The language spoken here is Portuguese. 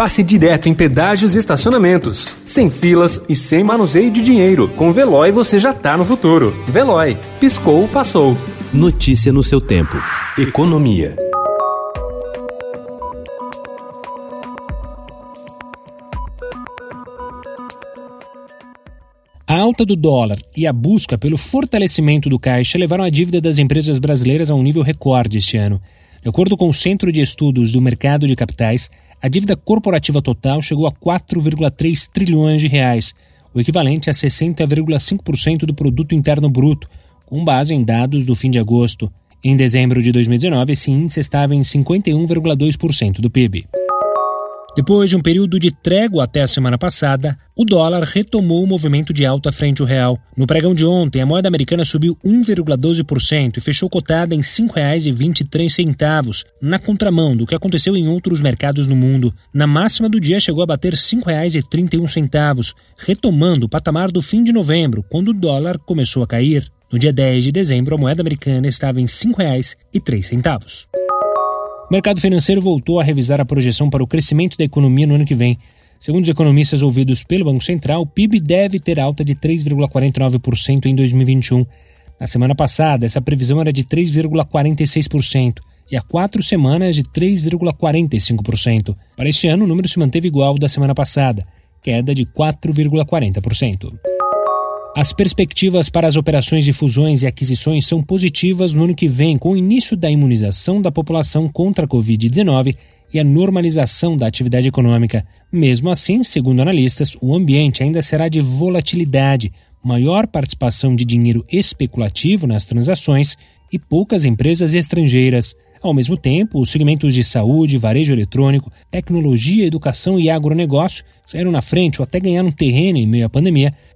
passe direto em pedágios e estacionamentos. Sem filas e sem manuseio de dinheiro. Com Veloy você já tá no futuro. Veloy. Piscou, passou. Notícia no seu tempo. Economia. A alta do dólar e a busca pelo fortalecimento do caixa levaram a dívida das empresas brasileiras a um nível recorde este ano. De acordo com o Centro de Estudos do Mercado de Capitais, a dívida corporativa total chegou a 4,3 trilhões de reais, o equivalente a 60,5% do produto interno bruto, com base em dados do fim de agosto. Em dezembro de 2019, esse índice estava em 51,2% do PIB. Depois de um período de trégua até a semana passada, o dólar retomou o movimento de alta frente ao real. No pregão de ontem, a moeda americana subiu 1,12% e fechou cotada em R$ 5,23, na contramão do que aconteceu em outros mercados no mundo. Na máxima do dia chegou a bater R$ 5,31, retomando o patamar do fim de novembro, quando o dólar começou a cair. No dia 10 de dezembro, a moeda americana estava em R$ 5,03. O mercado financeiro voltou a revisar a projeção para o crescimento da economia no ano que vem. Segundo os economistas ouvidos pelo Banco Central, o PIB deve ter alta de 3,49% em 2021. Na semana passada, essa previsão era de 3,46% e há quatro semanas de 3,45%. Para este ano, o número se manteve igual ao da semana passada, queda de 4,40%. As perspectivas para as operações de fusões e aquisições são positivas no ano que vem, com o início da imunização da população contra a Covid-19 e a normalização da atividade econômica. Mesmo assim, segundo analistas, o ambiente ainda será de volatilidade, maior participação de dinheiro especulativo nas transações e poucas empresas estrangeiras. Ao mesmo tempo, os segmentos de saúde, varejo eletrônico, tecnologia, educação e agronegócio saíram na frente ou até ganharam terreno em meio à pandemia,